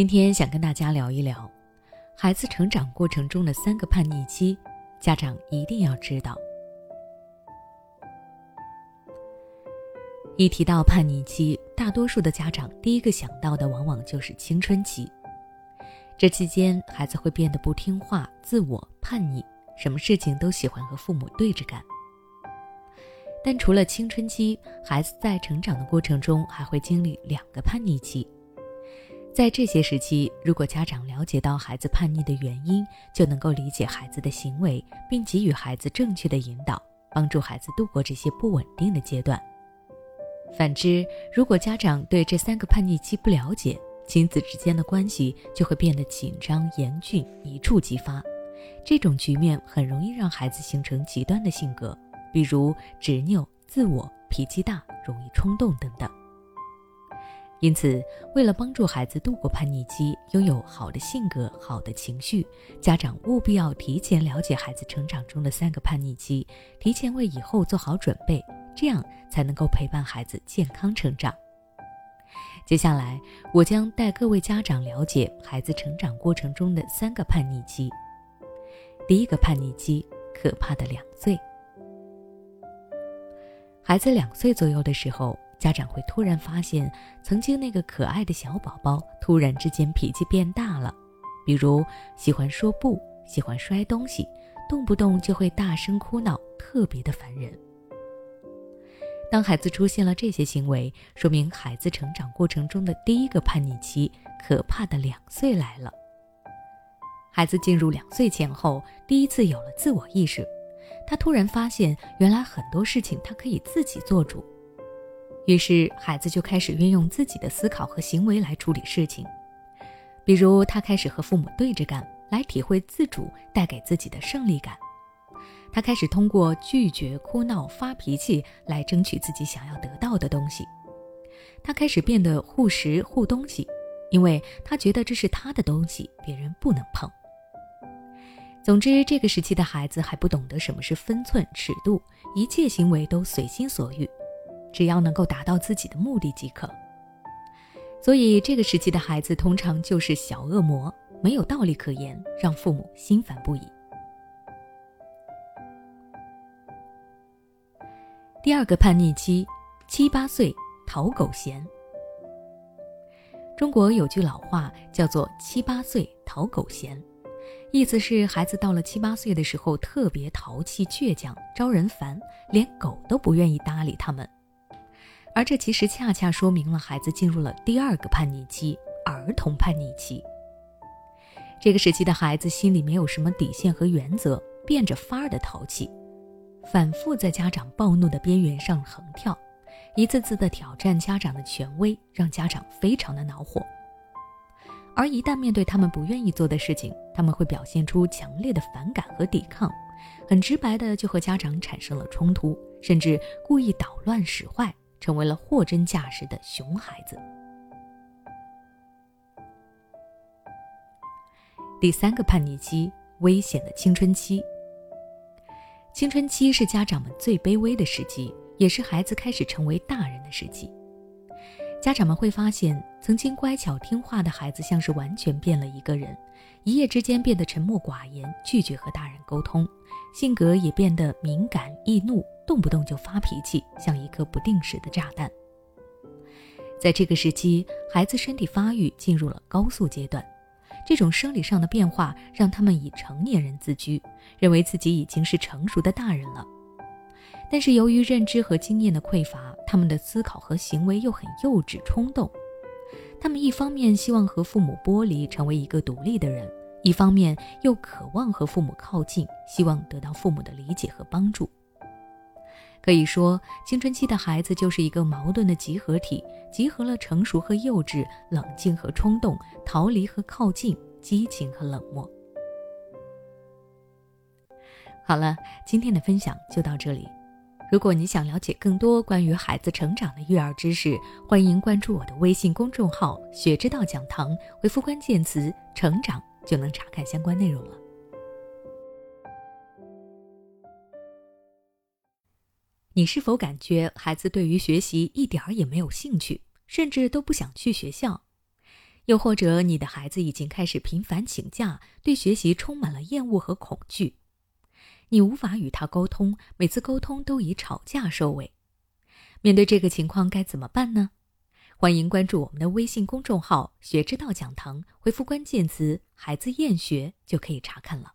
今天想跟大家聊一聊，孩子成长过程中的三个叛逆期，家长一定要知道。一提到叛逆期，大多数的家长第一个想到的往往就是青春期。这期间，孩子会变得不听话、自我、叛逆，什么事情都喜欢和父母对着干。但除了青春期，孩子在成长的过程中还会经历两个叛逆期。在这些时期，如果家长了解到孩子叛逆的原因，就能够理解孩子的行为，并给予孩子正确的引导，帮助孩子度过这些不稳定的阶段。反之，如果家长对这三个叛逆期不了解，亲子之间的关系就会变得紧张严峻，一触即发。这种局面很容易让孩子形成极端的性格，比如执拗、自我、脾气大、容易冲动等等。因此，为了帮助孩子度过叛逆期，拥有好的性格、好的情绪，家长务必要提前了解孩子成长中的三个叛逆期，提前为以后做好准备，这样才能够陪伴孩子健康成长。接下来，我将带各位家长了解孩子成长过程中的三个叛逆期。第一个叛逆期，可怕的两岁。孩子两岁左右的时候。家长会突然发现，曾经那个可爱的小宝宝突然之间脾气变大了，比如喜欢说不，喜欢摔东西，动不动就会大声哭闹，特别的烦人。当孩子出现了这些行为，说明孩子成长过程中的第一个叛逆期——可怕的两岁来了。孩子进入两岁前后，第一次有了自我意识，他突然发现，原来很多事情他可以自己做主。于是，孩子就开始运用自己的思考和行为来处理事情，比如他开始和父母对着干，来体会自主带给自己的胜利感；他开始通过拒绝、哭闹、发脾气来争取自己想要得到的东西；他开始变得护食护东西，因为他觉得这是他的东西，别人不能碰。总之，这个时期的孩子还不懂得什么是分寸、尺度，一切行为都随心所欲。只要能够达到自己的目的即可，所以这个时期的孩子通常就是小恶魔，没有道理可言，让父母心烦不已。第二个叛逆期，七八岁讨狗嫌。中国有句老话叫做“七八岁讨狗嫌”，意思是孩子到了七八岁的时候特别淘气倔强，招人烦，连狗都不愿意搭理他们。而这其实恰恰说明了孩子进入了第二个叛逆期——儿童叛逆期。这个时期的孩子心里没有什么底线和原则，变着法儿的淘气，反复在家长暴怒的边缘上横跳，一次次的挑战家长的权威，让家长非常的恼火。而一旦面对他们不愿意做的事情，他们会表现出强烈的反感和抵抗，很直白的就和家长产生了冲突，甚至故意捣乱使坏。成为了货真价实的熊孩子。第三个叛逆期，危险的青春期。青春期是家长们最卑微的时期，也是孩子开始成为大人的时期。家长们会发现，曾经乖巧听话的孩子，像是完全变了一个人，一夜之间变得沉默寡言，拒绝和大人沟通，性格也变得敏感易怒。动不动就发脾气，像一颗不定时的炸弹。在这个时期，孩子身体发育进入了高速阶段，这种生理上的变化让他们以成年人自居，认为自己已经是成熟的大人了。但是由于认知和经验的匮乏，他们的思考和行为又很幼稚冲动。他们一方面希望和父母剥离，成为一个独立的人，一方面又渴望和父母靠近，希望得到父母的理解和帮助。可以说，青春期的孩子就是一个矛盾的集合体，集合了成熟和幼稚、冷静和冲动、逃离和靠近、激情和冷漠。好了，今天的分享就到这里。如果你想了解更多关于孩子成长的育儿知识，欢迎关注我的微信公众号“学之道讲堂”，回复关键词“成长”就能查看相关内容了。你是否感觉孩子对于学习一点儿也没有兴趣，甚至都不想去学校？又或者你的孩子已经开始频繁请假，对学习充满了厌恶和恐惧，你无法与他沟通，每次沟通都以吵架收尾。面对这个情况该怎么办呢？欢迎关注我们的微信公众号“学之道讲堂”，回复关键词“孩子厌学”就可以查看了。